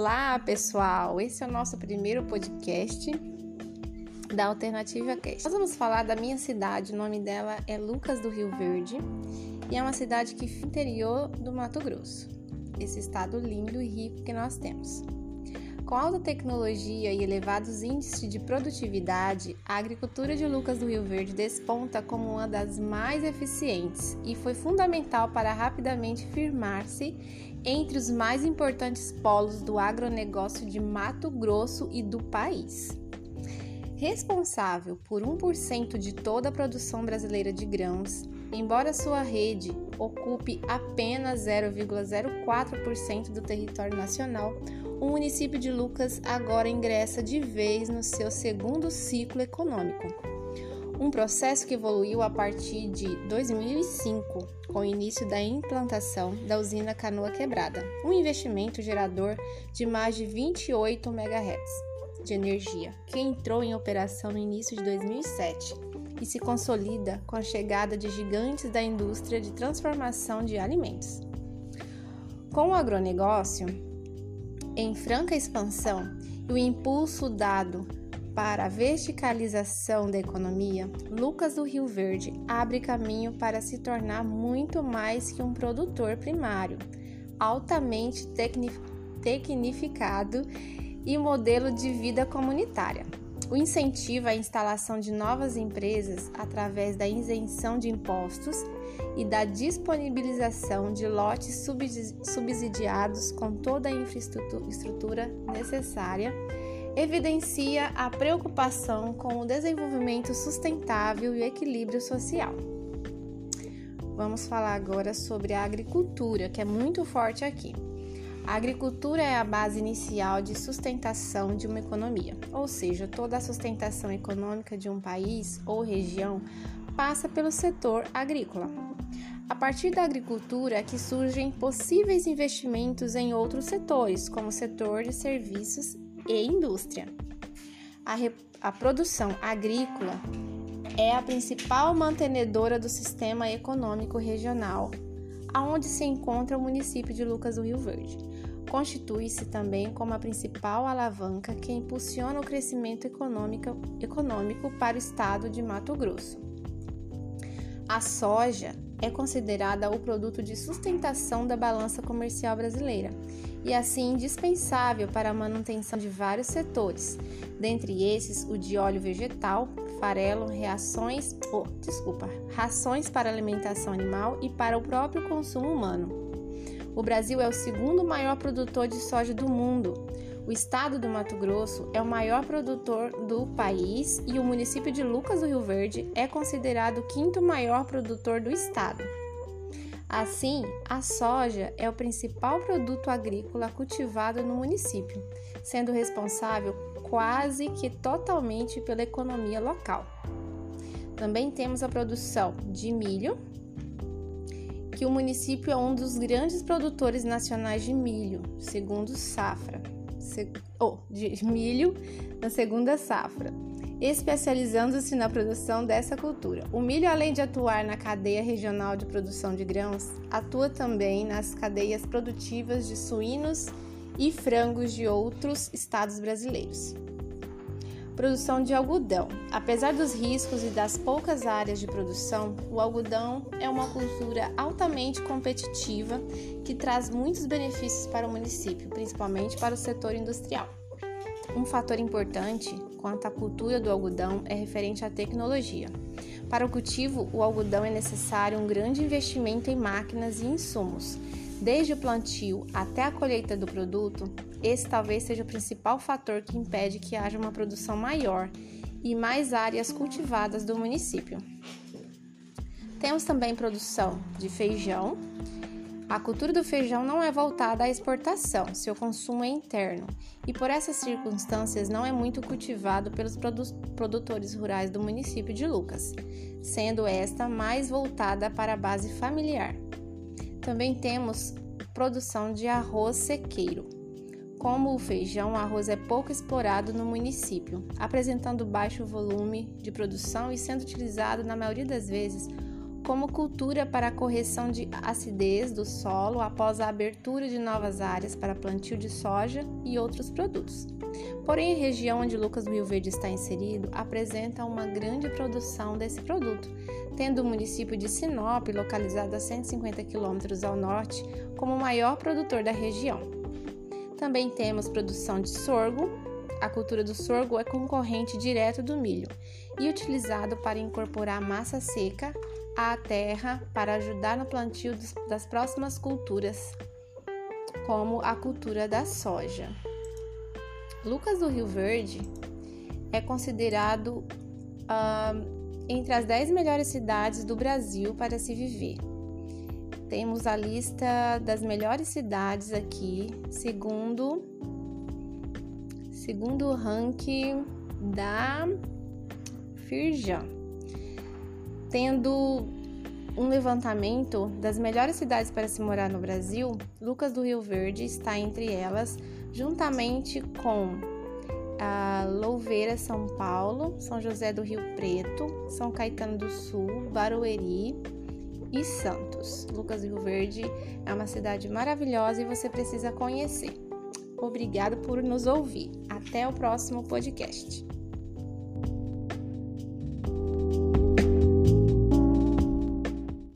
Olá, pessoal! Esse é o nosso primeiro podcast da Alternativa Cast. Nós vamos falar da minha cidade, o nome dela é Lucas do Rio Verde e é uma cidade que fica no interior do Mato Grosso, esse estado lindo e rico que nós temos. Com alta tecnologia e elevados índices de produtividade, a agricultura de Lucas do Rio Verde desponta como uma das mais eficientes e foi fundamental para rapidamente firmar-se entre os mais importantes polos do agronegócio de Mato Grosso e do país. Responsável por 1% de toda a produção brasileira de grãos, embora sua rede ocupe apenas 0,04% do território nacional, o município de Lucas agora ingressa de vez no seu segundo ciclo econômico. Um processo que evoluiu a partir de 2005, com o início da implantação da usina Canoa Quebrada, um investimento gerador de mais de 28 MHz de energia, que entrou em operação no início de 2007 e se consolida com a chegada de gigantes da indústria de transformação de alimentos. Com o agronegócio, em franca expansão e o impulso dado para a verticalização da economia, Lucas do Rio Verde abre caminho para se tornar muito mais que um produtor primário, altamente tecnificado e modelo de vida comunitária. O incentivo à instalação de novas empresas através da isenção de impostos e da disponibilização de lotes subsidiados com toda a infraestrutura necessária evidencia a preocupação com o desenvolvimento sustentável e o equilíbrio social. Vamos falar agora sobre a agricultura, que é muito forte aqui. A agricultura é a base inicial de sustentação de uma economia, ou seja, toda a sustentação econômica de um país ou região passa pelo setor agrícola. A partir da agricultura é que surgem possíveis investimentos em outros setores, como o setor de serviços e indústria. A, a produção agrícola é a principal mantenedora do sistema econômico regional aonde se encontra o município de Lucas do Rio Verde. Constitui-se também como a principal alavanca que impulsiona o crescimento econômico, para o estado de Mato Grosso. A soja é considerada o produto de sustentação da balança comercial brasileira e assim indispensável para a manutenção de vários setores, dentre esses o de óleo vegetal, farelo, reações, oh, desculpa, rações para alimentação animal e para o próprio consumo humano. O Brasil é o segundo maior produtor de soja do mundo. O estado do Mato Grosso é o maior produtor do país e o município de Lucas do Rio Verde é considerado o quinto maior produtor do estado. Assim, a soja é o principal produto agrícola cultivado no município, sendo responsável quase que totalmente pela economia local. Também temos a produção de milho, que o município é um dos grandes produtores nacionais de milho, segundo safra, oh, de milho na segunda safra especializando-se na produção dessa cultura. O milho, além de atuar na cadeia regional de produção de grãos, atua também nas cadeias produtivas de suínos e frangos de outros estados brasileiros. Produção de algodão. Apesar dos riscos e das poucas áreas de produção, o algodão é uma cultura altamente competitiva que traz muitos benefícios para o município, principalmente para o setor industrial. Um fator importante quanto à cultura do algodão é referente à tecnologia. Para o cultivo, o algodão é necessário um grande investimento em máquinas e insumos. Desde o plantio até a colheita do produto, esse talvez seja o principal fator que impede que haja uma produção maior e mais áreas cultivadas do município. Temos também produção de feijão, a cultura do feijão não é voltada à exportação, seu consumo é interno, e por essas circunstâncias não é muito cultivado pelos produ produtores rurais do município de Lucas, sendo esta mais voltada para a base familiar. Também temos produção de arroz sequeiro. Como o feijão, o arroz é pouco explorado no município, apresentando baixo volume de produção e sendo utilizado, na maioria das vezes, como cultura para a correção de acidez do solo após a abertura de novas áreas para plantio de soja e outros produtos. Porém, a região onde Lucas do Verde está inserido apresenta uma grande produção desse produto, tendo o município de Sinop, localizado a 150 quilômetros ao norte, como o maior produtor da região. Também temos produção de sorgo. A cultura do sorgo é concorrente direto do milho e utilizado para incorporar massa seca à terra para ajudar no plantio das próximas culturas, como a cultura da soja. Lucas do Rio Verde é considerado entre as 10 melhores cidades do Brasil para se viver. Temos a lista das melhores cidades aqui, segundo segundo o ranking da Firjan. Tendo um levantamento das melhores cidades para se morar no Brasil, Lucas do Rio Verde está entre elas, juntamente com a Louveira, São Paulo, São José do Rio Preto, São Caetano do Sul, Barueri e Santos. Lucas do Rio Verde é uma cidade maravilhosa e você precisa conhecer. Obrigado por nos ouvir. Até o próximo podcast.